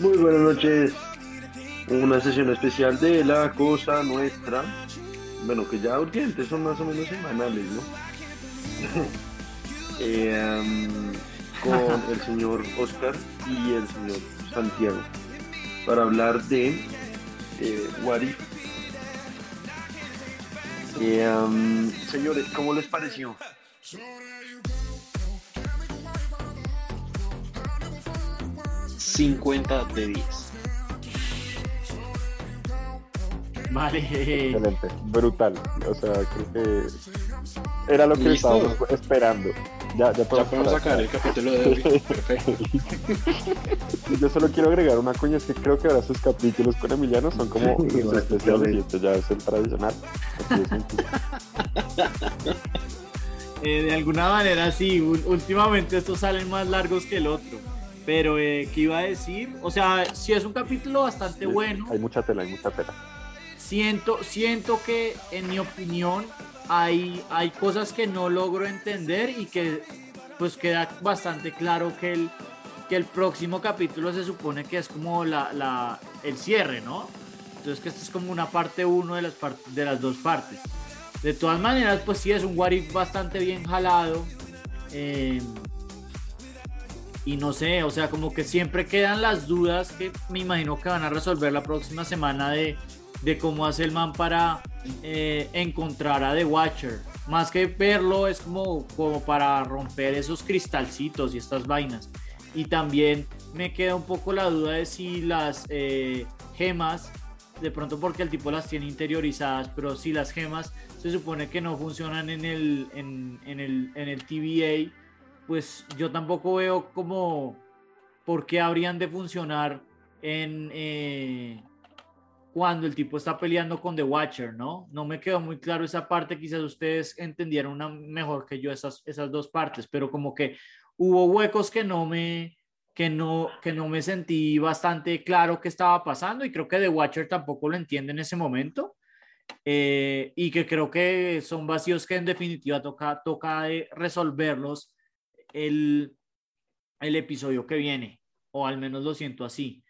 Muy buenas noches. Una sesión especial de La Cosa Nuestra. Bueno, que ya urgentes, son más o menos semanales, ¿no? Eh, con el señor Oscar y el señor Santiago para hablar de eh, What If. Eh, um, señores, ¿cómo les pareció? 50 de 10. Vale. Excelente, brutal. O sea, creo que era lo que ¿Listo? estábamos esperando. Ya, ya Ya podemos podemos parar. sacar el capítulo de hoy. Perfecto. Yo solo quiero agregar una coña, es que creo que ahora sus capítulos con Emiliano son como Sí, los especiales y este ya es el tradicional. Eh, de alguna manera sí, últimamente estos salen más largos que el otro. Pero, eh, ¿qué iba a decir? O sea, sí es un capítulo bastante bueno. Hay mucha tela, hay mucha tela. Siento, siento que, en mi opinión, hay, hay cosas que no logro entender y que pues queda bastante claro que el, que el próximo capítulo se supone que es como la, la- el cierre, ¿no? Entonces que esto es como una parte uno de las, de las dos partes. De todas maneras, pues sí es un what if bastante bien jalado. eh, y no sé, o sea, como que siempre quedan las dudas que me imagino que van a resolver la próxima semana de, de cómo hace el man para eh, encontrar a The Watcher. Más que verlo, es como, como para romper esos cristalcitos y estas vainas. Y también me queda un poco la duda de si las eh, gemas, de pronto porque el tipo las tiene interiorizadas, pero si las gemas se supone que no funcionan en el, en, el, en el TVA, pues yo tampoco veo como por qué habrían de funcionar en eh, cuando el tipo está peleando con The Watcher, ¿no? No me quedó muy claro esa parte, quizás ustedes entendieron una mejor que yo esas, esas dos partes, pero como que hubo huecos que no me que no que no me sentí bastante claro qué estaba pasando y creo que The Watcher tampoco lo entiende en ese momento. eh, y que creo que son vacíos que en definitiva toca, toca resolverlos el, el episodio que viene, o al menos lo siento así.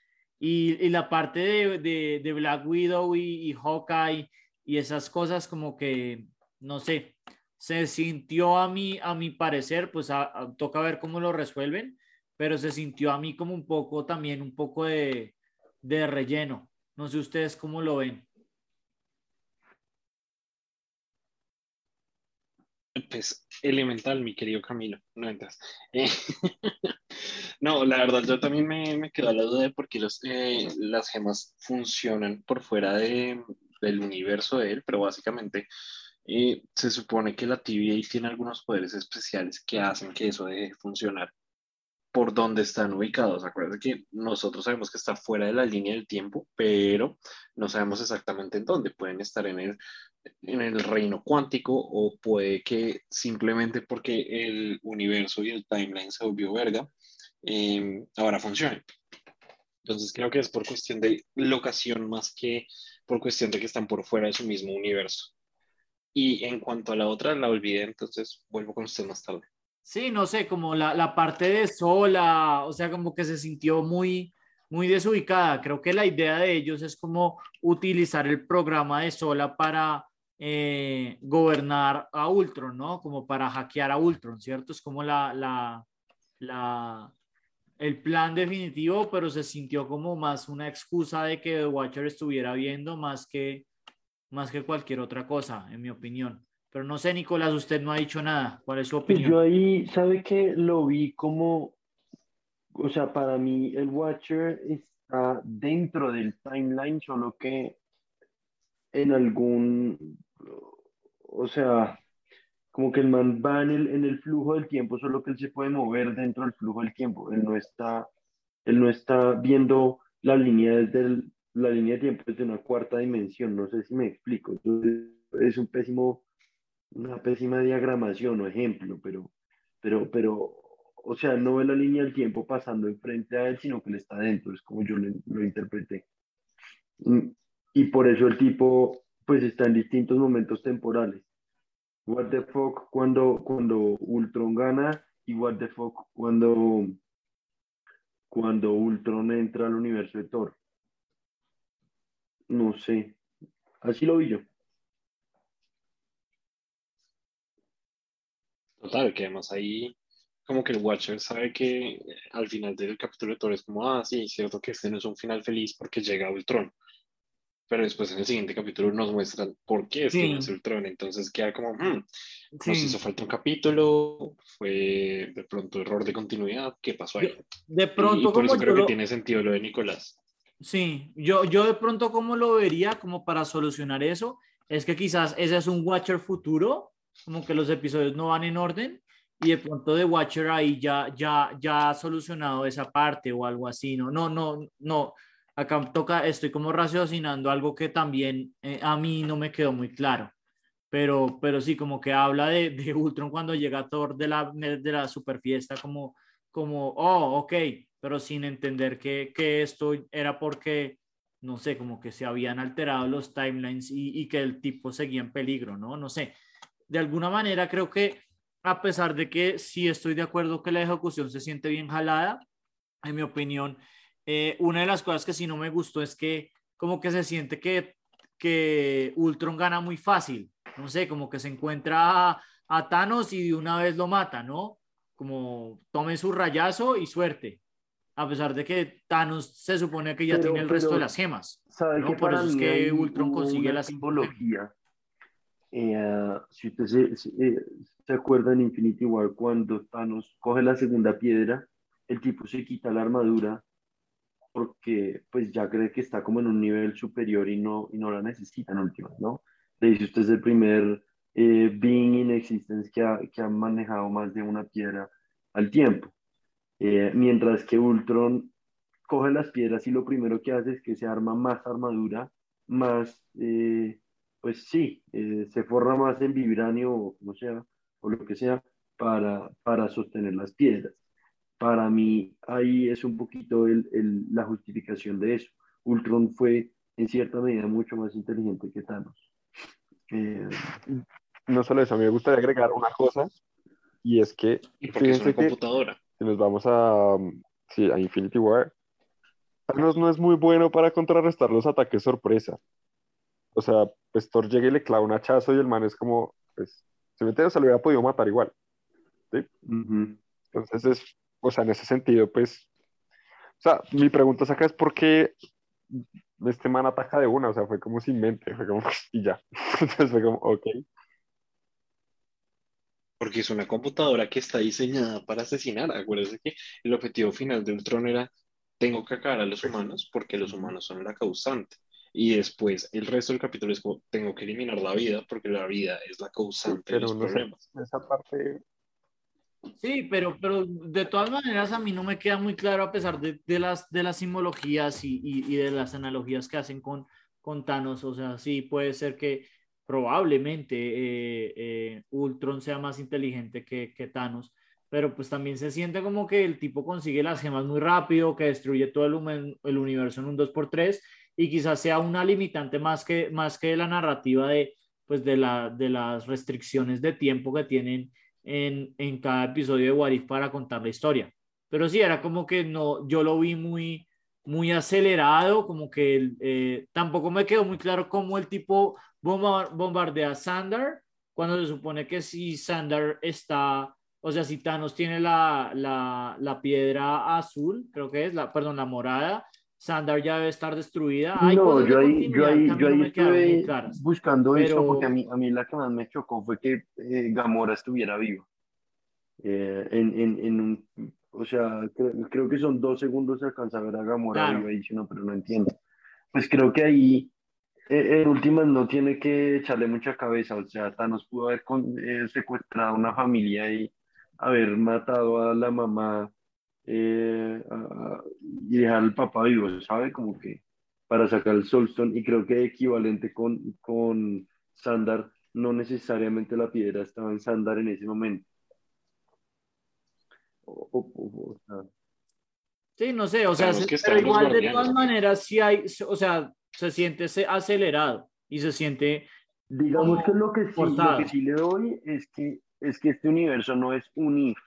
Y, la parte de, de, Black Widow y, Hawkeye y esas cosas como que, no sé, se sintió a mí, a mi parecer, pues a- toca ver cómo lo resuelven, pero se sintió a mí como un poco también, un poco de, de relleno. No sé ustedes cómo lo ven. Pues elemental, mi querido Camilo. No entras. No, la verdad, yo también me, me quedo a la duda de por qué los, eh, las gemas funcionan por fuera de, del universo de él, pero básicamente eh, se supone que la TVA tiene algunos poderes especiales que hacen que eso deje de funcionar por donde están ubicados. Acuérdense que nosotros sabemos que está fuera de la línea del tiempo, pero no sabemos exactamente en dónde. Pueden estar en el, en el reino cuántico o puede que simplemente porque el universo y el timeline se volvió verga, eh, ahora funcione. Entonces creo que es por cuestión de locación más que por cuestión de que están por fuera de su mismo universo. Y en cuanto a la otra, la olvidé, entonces vuelvo con usted más tarde. Sí, no sé, como la, la parte de sola, o sea, como que se sintió muy, muy desubicada. Creo que la idea de ellos es como utilizar el programa de sola para eh, gobernar a Ultron, ¿no? Como para hackear a Ultron, ¿cierto? Es como la, la, la, el plan definitivo, pero se sintió como más una excusa de que The Watcher estuviera viendo más que, más que cualquier otra cosa, en mi opinión. Pero no sé, Nicolás, usted no ha dicho nada. ¿Cuál es su Pues opinión? yo ahí, ¿sabe que Lo vi como, o sea, para mí el Watcher está dentro del timeline, solo que en algún, o sea, como que el man va en el, en el flujo del tiempo, solo que él se puede mover dentro del flujo del tiempo. Él no está, él no está viendo la línea desde el- la línea de tiempo desde una cuarta dimensión. No sé si me explico. Es un pésimo, una pésima diagramación o ejemplo, pero, pero, pero, o sea, no ve la línea del tiempo pasando enfrente a él, sino que él está dentro. Es como yo lo, lo interpreté. Y por eso el tipo, pues, está en distintos momentos temporales. what the fuck cuando, cuando Ultron gana y what the fuck cuando, cuando Ultron entra al universo de Thor. No sé. Así lo vi yo. Total, que además ahí como que el Watcher sabe que eh, al final del capítulo de Thor es como, ah, sí, cierto que este no es un final feliz porque llega Ultron. Pero después en el siguiente capítulo nos muestran por qué es Sí. Ultron. Entonces queda como, hmm, Sí. nos hizo falta un capítulo, fue de pronto error de continuidad, ¿qué pasó ahí? De Y- pronto, y por como eso creo que tiene sentido lo de Nicolás. Sí, yo, yo de pronto como lo vería como para solucionar eso, es que quizás ese es un Watcher futuro, como que los episodios no van en orden y de pronto de Watcher ahí ya, ya, ya ha solucionado esa parte o algo así, no, no, no, no, acá toca, estoy como raciocinando algo que también eh, a mí no me quedó muy claro, pero, pero sí, como que habla de, de Ultron cuando llega Thor de la, de la super fiesta, como, como, oh, ok, pero sin entender que, que esto era porque, no sé, como que se habían alterado los timelines y, y que el tipo seguía en peligro, ¿no? No sé. De alguna manera creo que, a pesar de que sí estoy de acuerdo que la ejecución se siente bien jalada, en mi opinión, eh, una de las cosas que sí no me gustó es que como que se siente que, que Ultron gana muy fácil, no sé, como que se encuentra a, a Thanos y de una vez lo mata, ¿no? Como tome su rayazo y suerte a pesar de que Thanos se supone que ya Pero- tiene el resto de las gemas. ¿Sabe No, que por eso es que Ultron consigue cinco simbología? Eh, si usted se, eh, se acuerda en Infinity War cuando Thanos coge la segunda piedra, el tipo se quita la armadura porque pues ya cree que está como en un nivel superior y no, y no la necesita en últimas, ¿no? Le dice usted es el primer eh, being in existence que ha, que ha manejado más de una piedra al tiempo. Eh, mientras que Ultron coge las piedras y lo primero que hace es que se arma más armadura, más, eh, pues sí, eh, se forra más en vibranio o como sea, o lo que sea, para, para sostener las piedras. Para mí, ahí es un poquito el, el- la justificación de eso. Ultron fue, en cierta medida, mucho más inteligente que Thanos. Eh, No solo eso, a mí me gustaría agregar una cosa, y es que, Y porque es una que computadora. si nos vamos a, um, sí, a Infinity War, Thanos no es muy bueno para contrarrestar los ataques sorpresa. O sea, pues Thor llega y le clava un hachazo y el man es como, pues, se mete, se lo hubiera podido matar igual. ujú. Entonces es, o sea, en ese sentido, pues, o sea, mi pregunta acá es por qué este man ataca de una, o sea, fue como sin mente, fue como, y ya. Entonces fue como, ok. Porque es una computadora que está diseñada para asesinar. Acuérdense que el objetivo final de Ultron era, tengo que acabar a los humanos porque los humanos son la causante. Y después el resto del capítulo es como, tengo que eliminar la vida porque la vida es la causante de Pero los no sé, problemas. esa parte, Sí, pero, pero de todas maneras a mí no me queda muy claro a pesar de, de las, de las simbologías y, y- de las analogías que hacen con, con Thanos. O sea, sí puede ser que probablemente eh, eh, Ultron sea más inteligente que, que Thanos, pero pues también se siente como que el tipo consigue las gemas muy rápido, que destruye todo el, el universo en un 2x3 y quizás sea una limitante más que, más que la narrativa de, pues de, la, de las restricciones de tiempo que tienen en, en cada episodio de What If para contar la historia. Pero sí, era como que no, yo lo vi muy, muy acelerado, como que eh, tampoco me quedó muy claro cómo el tipo bomba- bombardea a Sandar, cuando se supone que si Sandar está, o sea, si Thanos tiene la, la, la piedra azul, creo que es, la, perdón, la morada, Sandar ya debe estar destruida. Hay No, yo ahí, yo ahí, yo no ahí muy estuve buscando eso Pero- porque a mí, a mí la que más me chocó fue que eh, Gamora estuviera viva. Eh, en, en, en un, o sea, creo, creo que son dos segundos se alcanza a ver a Gamora Claro. viva y dice, no, pero no entiendo. Pues creo que ahí, eh, en últimas, no tiene que echarle mucha cabeza. O sea, Thanos pudo haber con- eh, secuestrado a una familia y haber matado a la mamá eh, a- a- y dejar al papá vivo, ¿sabe? Como que para sacar el Soulstone y creo que equivalente con, con Sandar, no necesariamente la piedra estaba en Sandar en ese momento. O- o- o- o sea, Sí, no sé, o sea, se- que pero igual de todas maneras sí hay, o sea, se siente acelerado y se siente Digamos que lo que sí, lo que sí le doy es que, es que este universo no es un if,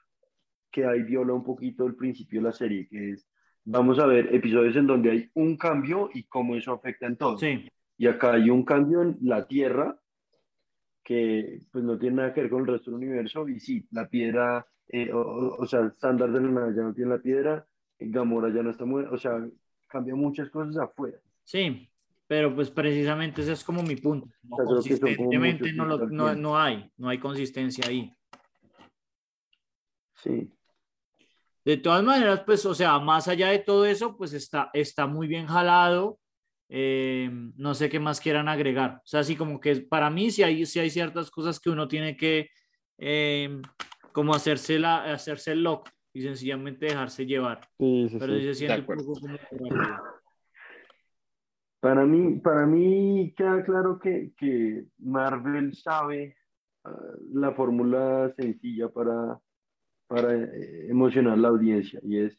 que ahí viola un poquito el principio de la serie, que es, vamos a ver episodios en donde hay un cambio y cómo eso afecta en todo. Sí, Y acá hay un cambio en la Tierra que pues no tiene nada que ver con el resto del universo. Y sí, la piedra, eh, o, o- sea, Sandar de la nada ya no tiene la piedra, Gamora ya no está muerta, o sea, cambia muchas cosas afuera. sí, pero pues precisamente ese es como mi punto. No, O sea, consistentemente no, lo- no, no hay, no hay consistencia ahí. Sí. De todas maneras, pues, o sea, más allá de todo eso, pues está, está muy bien jalado. Eh, no sé qué más quieran agregar. O sea, así como que para mí sí hay, sí hay ciertas cosas que uno tiene que eh, como hacerse, la, hacerse el loco y sencillamente dejarse llevar. Sí, sí, Pero sí. se siente un poco como. Para mí, para mí queda claro que, que Marvel sabe ah, la fórmula sencilla para, para eh, emocionar a la audiencia y es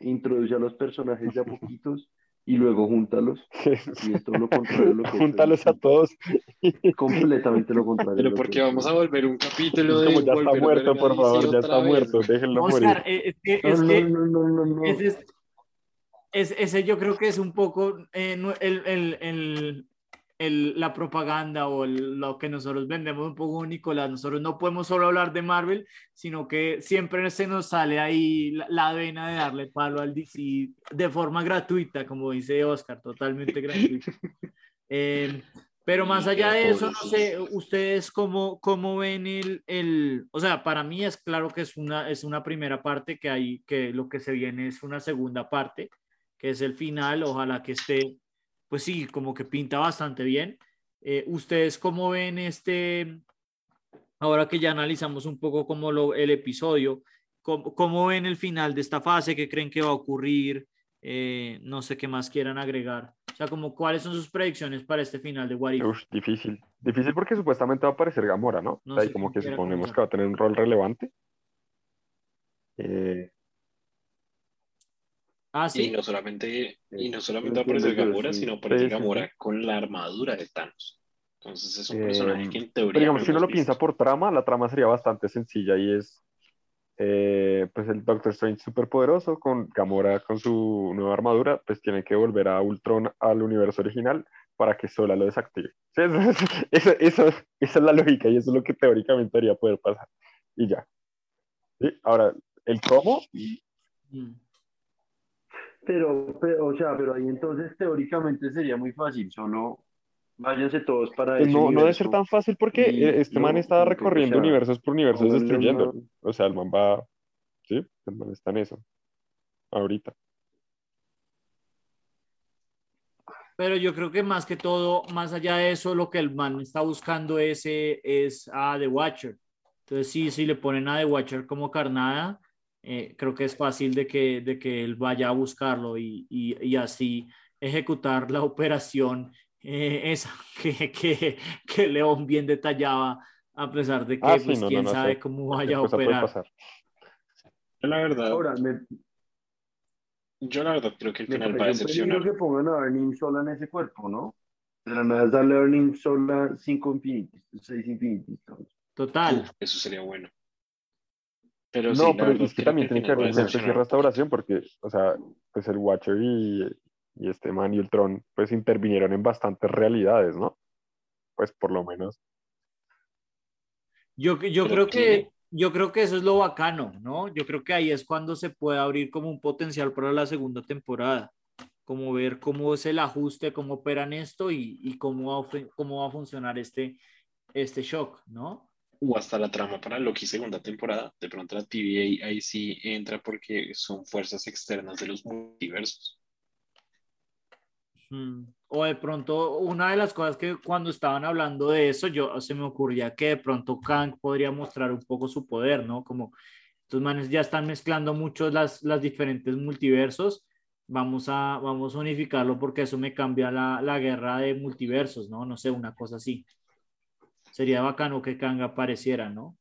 introducir a los personajes de a poquitos y luego júntalos. Y es todo lo contrario lo que Júntalos a todos. completamente lo contrario. Pero lo porque que- vamos a volver un capítulo de Como ya está muerto, por favor, ya está vez. muerto, déjenlo morir. Oscar, eh, es que, No, es no, que no, no, no, no. ese, es- es- ese yo creo que es un poco eh, no- el, el- el- el- la propaganda o el- lo que nosotros vendemos un poco, Nicolás. Nosotros no podemos solo hablar de Marvel, sino que siempre se nos sale ahí la, la vena de darle palo al DC de forma gratuita, como dice Oscar, totalmente gratuita. Eh, pero más allá de eso, no sé, ustedes cómo, cómo ven el, el, o sea, para mí es claro que es una, es una primera parte, que hay, que lo que se viene es una segunda parte, que es el final, ojalá que esté, pues sí, como que pinta bastante bien. Eh, ¿Ustedes cómo ven este, ahora que ya analizamos un poco como lo, el episodio, cómo, cómo ven el final de esta fase, qué creen que va a ocurrir? Eh, no sé qué más quieran agregar. O sea, como cuáles son sus predicciones para este final de What If? Uf, difícil. Difícil porque supuestamente va a aparecer Gamora, ¿no? No O sea, sé como que suponemos que va a tener un rol relevante. Eh, Ah, Y sí. no solamente, y no solamente Entiendo, aparece Gamora, sí. sino aparece Sí, sí, Gamora con la armadura de Thanos. Entonces es un Eh, personaje que en teoría. Pero digamos, no si uno lo piensa por trama, la trama sería bastante sencilla y es eh, pues el Doctor Strange súper poderoso con Gamora con su nueva armadura, pues tiene que volver a Ultron al universo original para que Sola lo desactive. Sí, eso- eso- eso- esa es la lógica y eso es lo que teóricamente debería poder pasar. Y ya. ¿Sí? Ahora, el cómo, Mm. Pero, pero, o sea, pero ahí entonces teóricamente sería muy fácil, solo váyanse todos para pues ese no, no debe ser tan fácil porque Y eh, este no, man está que, o recorriendo sea, universos por universos pónganle destruyendo. una- O sea, el man va, sí, el man está en eso. Ahorita. Pero yo creo que más que todo, más allá de eso, lo que el man está buscando es, eh, es a The Watcher. Entonces, sí, si le ponen a The Watcher como carnada, eh, creo que es fácil de que, de que él vaya a buscarlo y, y, y así ejecutar la operación eh, esa que, que, que León bien detallaba, a pesar de que, Ah, sí, pues, no, no, quién no sabe sé. cómo vaya a operar. la verdad, Ahora, me, yo la verdad creo que el me final va a decepcionar. que pongan a Earning sola en ese cuerpo, ¿no? De la nada es darle a Earning sola cinco infinities, seis infinities. Stones. Total. Uf, eso sería bueno. Pero No, sí, pero es que también el tiene que haber una especie de un restauración porque, o sea, pues el Watcher y, y este man y Ultron pues intervinieron en bastantes realidades, ¿no? Pues por lo menos. Yo, yo creo que yo creo que eso es lo bacano, ¿no? Yo creo que ahí es cuando se puede abrir como un potencial para la segunda temporada, como ver cómo es el ajuste, cómo operan esto y, y cómo, va cómo va a funcionar este, este shock, ¿no? O hasta la trama para Loki segunda temporada. De pronto la TVA ahí sí entra porque son fuerzas externas de los multiversos. Mm. O de pronto, una de las cosas que cuando estaban hablando de eso, yo se me ocurría que de pronto Kang podría mostrar un poco su poder, ¿no? Como estos manes ya están mezclando mucho las, las diferentes multiversos. Vamos a, vamos a unificarlo porque eso me cambia la, la guerra de multiversos, ¿no? No sé, una cosa así. Sería bacano que Kang apareciera, ¿no?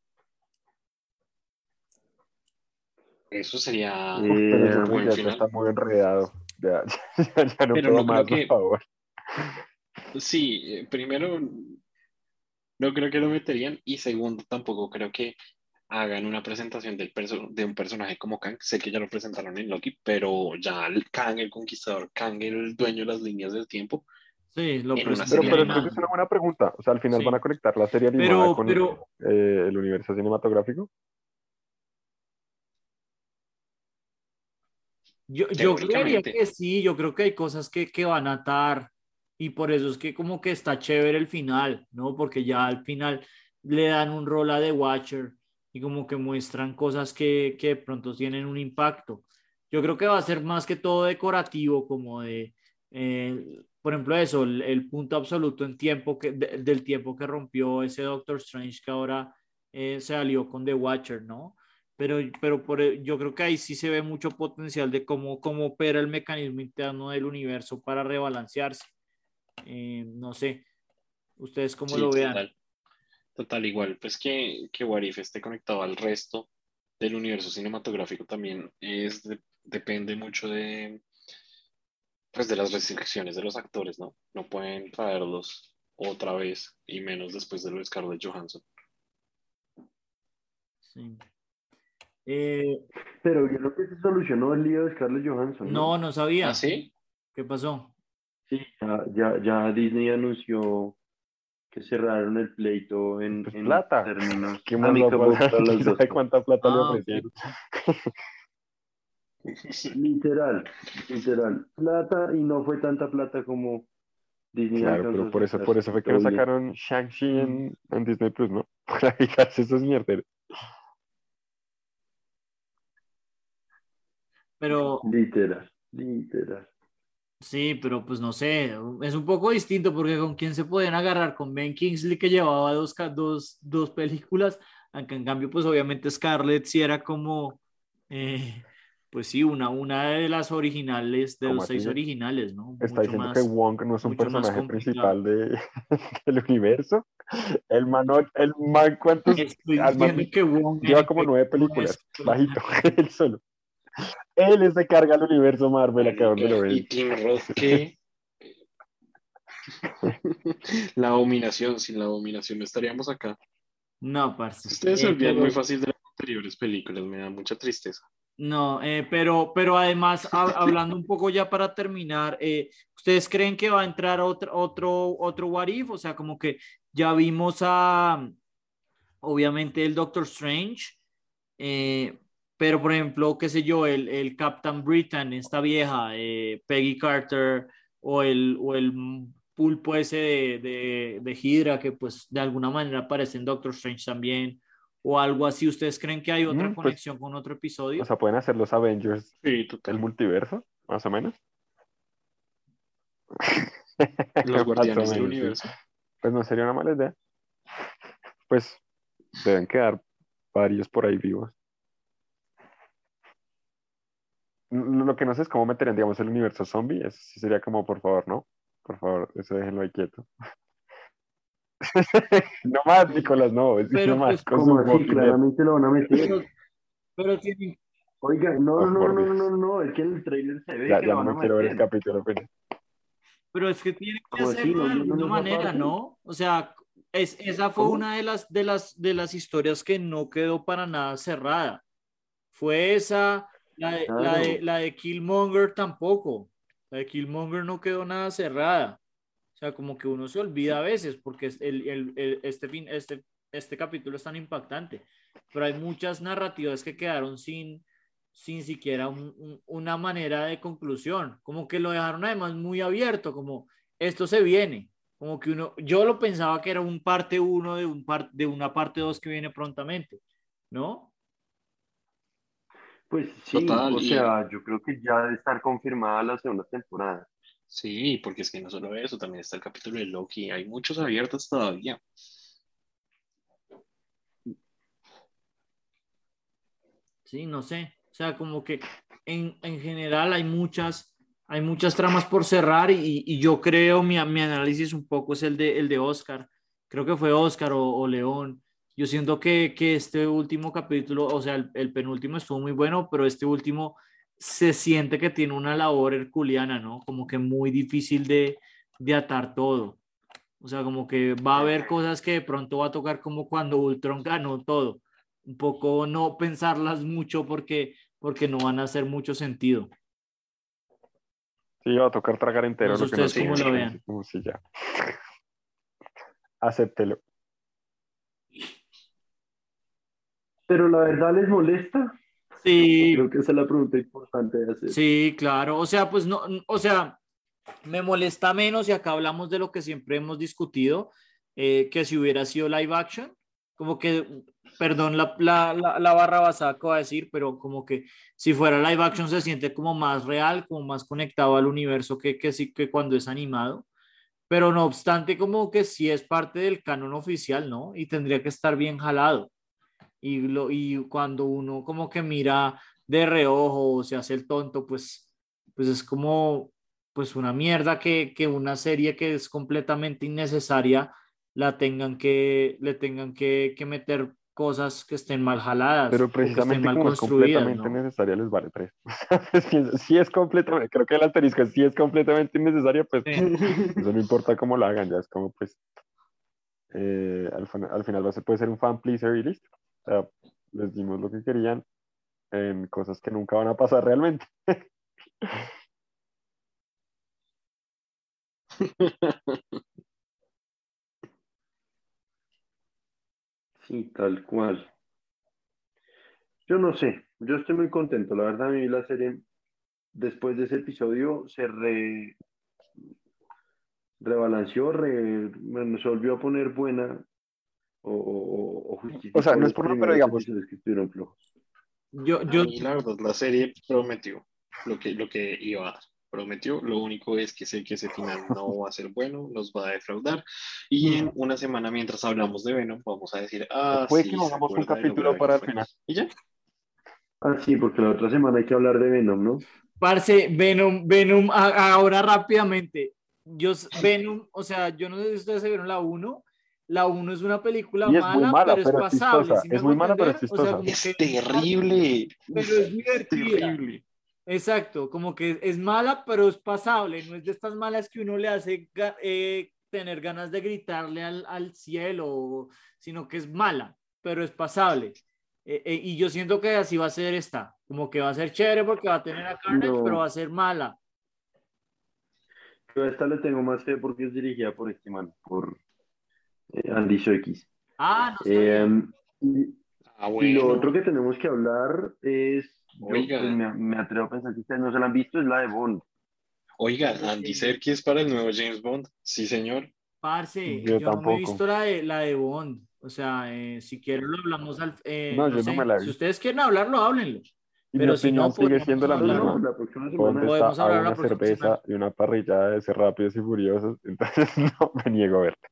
Eso sería pero final. está muy enredado. Ya, ya, ya no Pero puedo no creo más, que- por favor. Sí, eh, primero no creo que lo meterían. Y segundo, tampoco creo que hagan una presentación del perso- de un personaje como Kang. Sé que ya lo presentaron en Loki, pero ya el Kang, el conquistador, Kang, el dueño de las líneas del tiempo. Sí, lo Pero, pero animada. entonces es una buena pregunta. O sea, al final Sí. van a conectar la serie animada Pero, con pero, eh, el universo cinematográfico. Yo, yo creería que sí, yo creo que hay cosas que, que van a atar y por eso es que como que está chévere el final, ¿no? Porque ya al final le dan un rol a The Watcher y como que muestran cosas que, que de pronto tienen un impacto. Yo creo que va a ser más que todo decorativo, como de, eh, por ejemplo, eso, el, el punto absoluto en tiempo que, de- del tiempo que rompió ese Doctor Strange que ahora eh, se alió con The Watcher, ¿no? pero, pero por, e- yo creo que ahí sí se ve mucho potencial de cómo, cómo opera el mecanismo interno del universo para rebalancearse. Eh, no sé, ustedes cómo Sí, lo vean. Total, total, igual, pues que, que What If esté conectado al resto del universo cinematográfico también es de- depende mucho de, pues de las restricciones de los actores, ¿no? No pueden traerlos otra vez y menos después de lo de Scarlett Johansson. Sí. Eh, Pero yo creo que se solucionó el lío de Scarlett Johansson. no, no sabía. ¿Ah, sí? ¿Qué pasó? Sí, ya, ya, ya Disney anunció que cerraron el pleito en, Pues en plata. términos ¿Qué más dos. sabe cuánta plata le Ah, ok. ofrecieron? Literal, literal. Plata y no fue tanta plata como Disney Claro, pero por eso, por eso fue que bien. sacaron Shang-Chi en, en Disney Plus, ¿no? Para dedicarse a esos mierderos. Pero Literal, literal. sí, pero pues no sé, es un poco distinto porque con quién se pueden agarrar, con Ben Kingsley que llevaba dos, dos, dos películas, aunque en cambio pues obviamente Scarlett sí era como, eh, pues sí, una, una de las originales, de ¿Cómo los seis originales, ¿no? Está Mucho diciendo más- que Wong no es un personaje principal de, del universo. El man, el man ¿cuántos? Estoy man diciendo que Wong lleva como nueve es películas, un bajito, él solo. Él es de carga al universo Marvel, acá donde lo Y ven. Tim Roth, ¿qué? La abominación, sin la abominación no estaríamos acá. No, parce. Ustedes se Eh, olvidan muy fácil de las anteriores películas, me da mucha tristeza. No, eh, pero, pero además, hab- hablando un poco ya para terminar, eh, ¿ustedes creen que va a entrar otro, otro, otro What If? O sea, como que ya vimos a, obviamente, el Doctor Strange, eh, pero por ejemplo, qué sé yo, el, el Captain Britain, esta vieja, Peggy Carter, o el, o el pulpo ese de, de, de Hydra, que pues de alguna manera aparece en Doctor Strange también, o algo así. ¿Ustedes creen que hay otra Mm, pues, conexión con otro episodio? O sea, pueden hacer los Avengers Sí, total. del multiverso, más o menos. Los guardianes del sí. universo. Pues no sería una mala idea. Pues deben quedar varios por ahí vivos. Lo que no sé es cómo meterían, digamos, el universo zombie. Eso sí sería como, por favor, ¿no? Por favor, eso déjenlo ahí quieto. no más, Nicolás, no. sí, Pero, no más pues, con así, claramente lo van a meter. Pero, pero tienen- Oiga, no, Oh, no, no, no, no, no, no, es que en el trailer se ve Ya, que ya lo no van me a quiero ver el capítulo, pero pero es que tienen que ¿Cómo así? hacerlo ¿No de alguna manera? ¿no? O sea, es, esa fue ¿Cómo? una de las, de, las, de las historias que no quedó para nada cerrada. Fue esa, la de, la de, Claro. la de Killmonger tampoco. La de Killmonger no quedó nada cerrada. O sea, como que uno se olvida a veces porque el, el- el- este, fin, este, este capítulo es tan impactante. Pero hay muchas narrativas que quedaron sin, sin siquiera un- un- una manera de conclusión. Como que lo dejaron además muy abierto, como esto se viene. Como que uno, yo lo pensaba que era un parte uno de, un par, de una parte dos que viene prontamente, ¿no? Pues sí, Total, o y- sea, yo creo que ya debe estar confirmada la segunda temporada. Sí, porque es que no solo eso, también está el capítulo de Loki. Hay muchos abiertos todavía. Sí, no sé. O sea, como que en, en general hay muchas, hay muchas tramas por cerrar y, y yo creo, mi, mi análisis un poco es el de, el de Oscar. Creo que fue Oscar o, o León. Yo siento que, que este último capítulo, o sea, el, el penúltimo estuvo muy bueno, pero este último se siente que tiene una labor herculeana, ¿no? Como que muy difícil de, de atar todo. O sea, como que va a haber cosas que de pronto va a tocar como cuando Ultron ganó todo. Un poco no pensarlas mucho porque, porque no van a hacer mucho sentido. Sí, va a tocar tragar entero No lo que no ustedes cómo tiene, lo vean. como si ya. Acéptelo. Pero la verdad les molesta. Sí, Creo que esa es la pregunta importante de hacer. Sí, claro. O sea, pues no, o sea, me molesta menos y acá hablamos de lo que siempre hemos discutido, eh, que si hubiera sido live action, como que, perdón la, la, la, la barra basada que voy a decir, pero como que si fuera live action se siente como más real, como más conectado al universo que, que sí que cuando es animado. Pero no obstante, como que sí es parte del canon oficial, ¿no? Y tendría que estar bien jalado y, lo, y cuando uno como que mira de reojo o se hace el tonto, pues, pues es como pues una mierda que, que una serie que es completamente innecesaria la tengan que, le tengan que, que meter cosas que estén mal jaladas Pero precisamente mal como es completamente ¿no? necesaria, les vale tres. Pienso, si es completamente, creo que el asterisco si es completamente innecesaria, pues Sí. eso no importa cómo lo hagan, ya es como pues eh, al, al final va a ser- puede ser un fan pleaser y listo. O sea, les dimos lo que querían en cosas que nunca van a pasar realmente. Sí, tal cual. Yo no sé, yo estoy muy contento. La verdad, mí la serie, después de ese episodio, se re, rebalanceó, re, bueno, se a poner buena o, o, o O sea, no es por nada, pero digamos- que estuvieron flojos. Yo, yo, A mí, la verdad, la serie prometió lo que, lo que iba a dar. Prometió, lo único es que sé que ese final no va a ser bueno, nos va a defraudar. Y en una semana, mientras hablamos de Venom, vamos a decir, ah, Puede sí, que no ¿se hagamos un capítulo para el final. Y ya. Ah, sí, porque la otra semana hay que hablar de Venom, ¿no? Parce, Venom, Venom, ahora rápidamente. Yo, Venom, o sea, yo no sé si ustedes se vieron la 1. La 1 es una película Y es muy mala, mala, pero, pero es pasable. chistosa. ¿sí me Es hago muy mala, pero es entender? O sea, chistosa. como Es que- terrible. pero es divertida. terrible. Exacto, como que es mala, pero es pasable. No es de estas malas que uno le hace eh, tener ganas de gritarle al, al cielo, sino que es mala, pero es pasable. Eh, eh, y yo siento que así va a ser esta. Como que va a ser chévere porque va a tener a Carnage, No. pero va a ser mala. Yo a esta le tengo más fe porque es dirigida por este man, por eh, Andy Serkis. Ah, no. Eh, y, Ah, y lo bueno. otro que tenemos que hablar es, yo, Oiga. pues, me, me atrevo a pensar que ustedes no se la han visto, es la de Bond. Oiga, Andy Serkis para el nuevo James Bond. Sí, señor. Parce, Yo yo, no tampoco. he visto la de, la de Bond. O sea, eh, si quieren lo hablamos al... eh, No, no yo no sé, me la he Si ustedes quieren hablarlo, háblenlo. Y Pero si no, sigue podemos siendo la hablar, misma. No, la próxima Bond semana. Podemos hablar la una cerveza semana. y una parrillada de ser rápidos y furiosos, entonces no me niego a verla.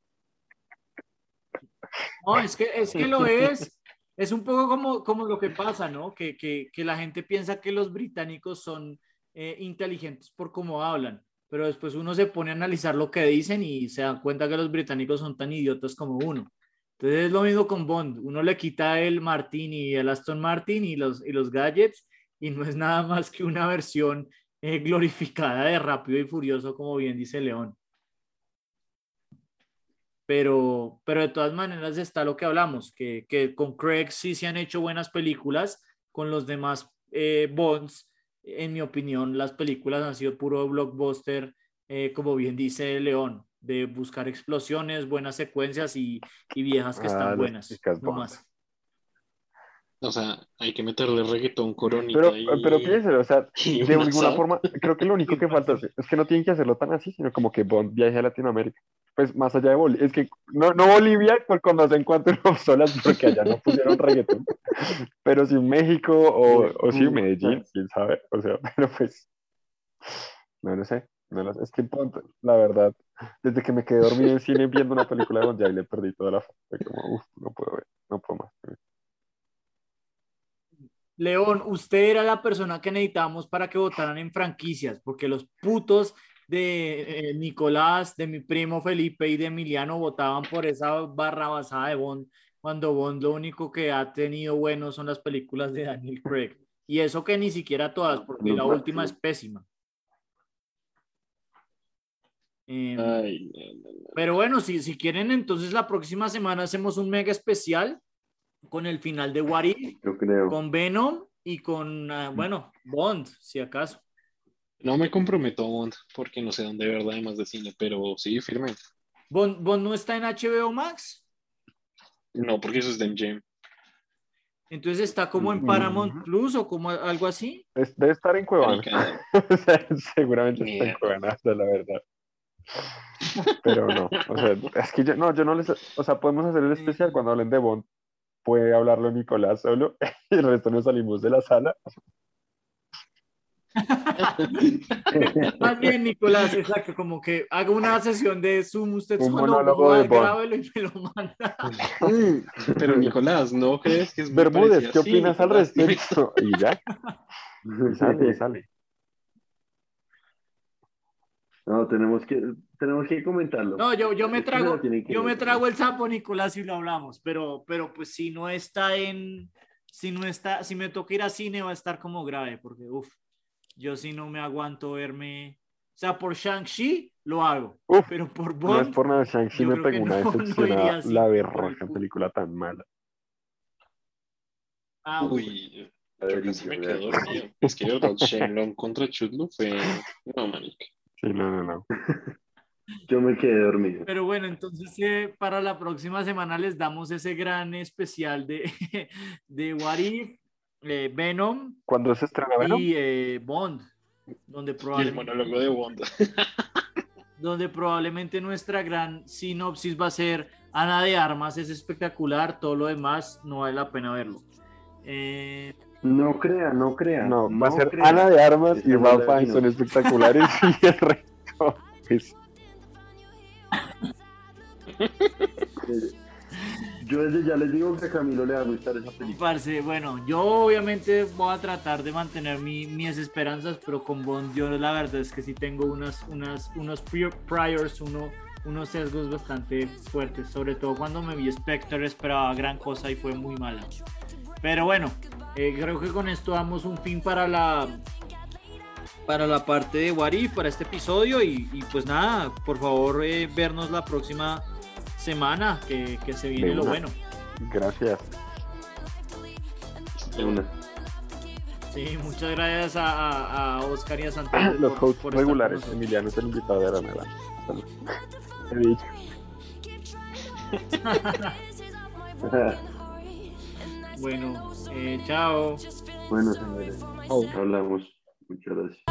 No, es que, es que lo es. Es un poco como, como lo que pasa, ¿no? Que, que, que la gente piensa que los británicos son eh, inteligentes por cómo hablan, pero después uno se pone a analizar lo que dicen y se dan cuenta que los británicos son tan idiotas como uno. Entonces es lo mismo con Bond. Uno le quita el Martin y el Aston Martin y los, y los gadgets y no es nada más que una versión eh, glorificada de Rápido y Furioso, como bien dice León. Pero, pero de todas maneras está lo que hablamos, que, que con Craig sí se han hecho buenas películas, con los demás eh, Bonds, en mi opinión, las películas han sido puro blockbuster, eh, como bien dice León, de buscar explosiones, buenas secuencias y, y viejas que Ah, están las buenas. No más. O sea, hay que meterle reggaetón coronita Pero, ahí. pero piénselo, o sea, y de una alguna forma, creo que lo único que falta es, es que no tienen que hacerlo tan así, sino como que Bond viaje a Latinoamérica. Pues más allá de Bolivia, es que no, no Bolivia por cuando se encuentren solas, porque allá no pusieron reggaetón, pero sí México o, o sí Medellín, quién sabe, o sea, pero pues, no lo sé, no lo sé, es que Bond, la verdad, desde que me quedé dormido en cine viendo una película de Bond, ya le perdí toda la fue como, uff, no puedo ver, no puedo más. León, usted era la persona que necesitábamos para que votaran en franquicias, porque los putos de eh, Nicolás, de mi primo Felipe y de Emiliano votaban por esa barra basada de Bond, cuando Bond lo único que ha tenido bueno son las películas de Daniel Craig. Y eso que ni siquiera todas, porque la última es pésima. Eh, Ay, no, no, no. pero bueno, si, si quieren, entonces la próxima semana hacemos un mega especial con el final de What If, Yo creo. con Venom y con, ah, bueno, Bond, si acaso. No me comprometo a Bond porque no sé dónde de verdad además de cine, pero sí, firme. Bond, Bond no está en HBO Max, No, porque eso es de MGM. entonces está como en Ujú. Paramount Plus o como algo así. Es- debe estar en Cuevana. Seguramente está en. Cuevanazo, la verdad. Pero no, o sea, es que yo no, yo no les, o sea, podemos hacer el especial cuando hablen de Bond. Puede hablarlo Nicolás solo y el resto nos salimos de la sala. Más bien, Nicolás, exacto, como que haga una sesión de Zoom usted Un solo, monólogo de grábelo y me lo manda. Pero Nicolás, ¿no crees que es Bermúdez, ¿qué opinas al respecto? Y ya, y sale, y sale. No, tenemos que, tenemos que comentarlo. No, yo, yo me trago, yo me trago el sapo, Nicolás, y lo hablamos, pero, pero pues si no está en, si no está, si me toca ir a cine va a estar como grave, porque uff, yo sí no me aguanto verme, o sea, por Shang-Chi lo hago, Uf, pero por No es Bond, por nada, Shang-Chi me pegó una no, no decepcionada, así, la culo. película tan mala. ah, Uy, yo casi me quedé dormido. Es que Shenlong contra Chudlo fue. No, manica. Sí, no, no, no. Yo me quedé dormido. Pero bueno, entonces eh, para la próxima semana les damos ese gran especial de, de What If, eh, Venom ¿Cuándo se estrena Venom? y eh, Bond, donde Y el probablemente, monólogo de Bond. donde probablemente nuestra gran sinopsis va a ser Ana de Armas es espectacular, todo lo demás no vale la pena verlo. Eh, No crea, no crea. No, va a ser crea. Ana de Armas y no Ralph la Fiennes son espectaculares y el resto es Yo desde ya les digo que a Camilo le va a gustar esa película. parce, bueno, yo obviamente voy a tratar de mantener mi- mis esperanzas, pero con Bond yo la verdad es que sí tengo unas, unas, unos pri- priors, uno, unos sesgos bastante fuertes, sobre todo cuando me vi Spectre esperaba gran cosa y fue muy mala. Pero bueno, eh, creo que con esto damos un fin para la para la parte de Warif, para este episodio y, y pues nada, por favor eh, vernos la próxima semana que, que se viene lo bueno. gracias. De una. Sí, muchas gracias a, a- a Oscar y a Santiago. Los por- hosts por regulares. Emiliano es el invitado de la nada. He dicho. Bueno, eh, chao. bueno, señores. Hablamos. Muchas gracias.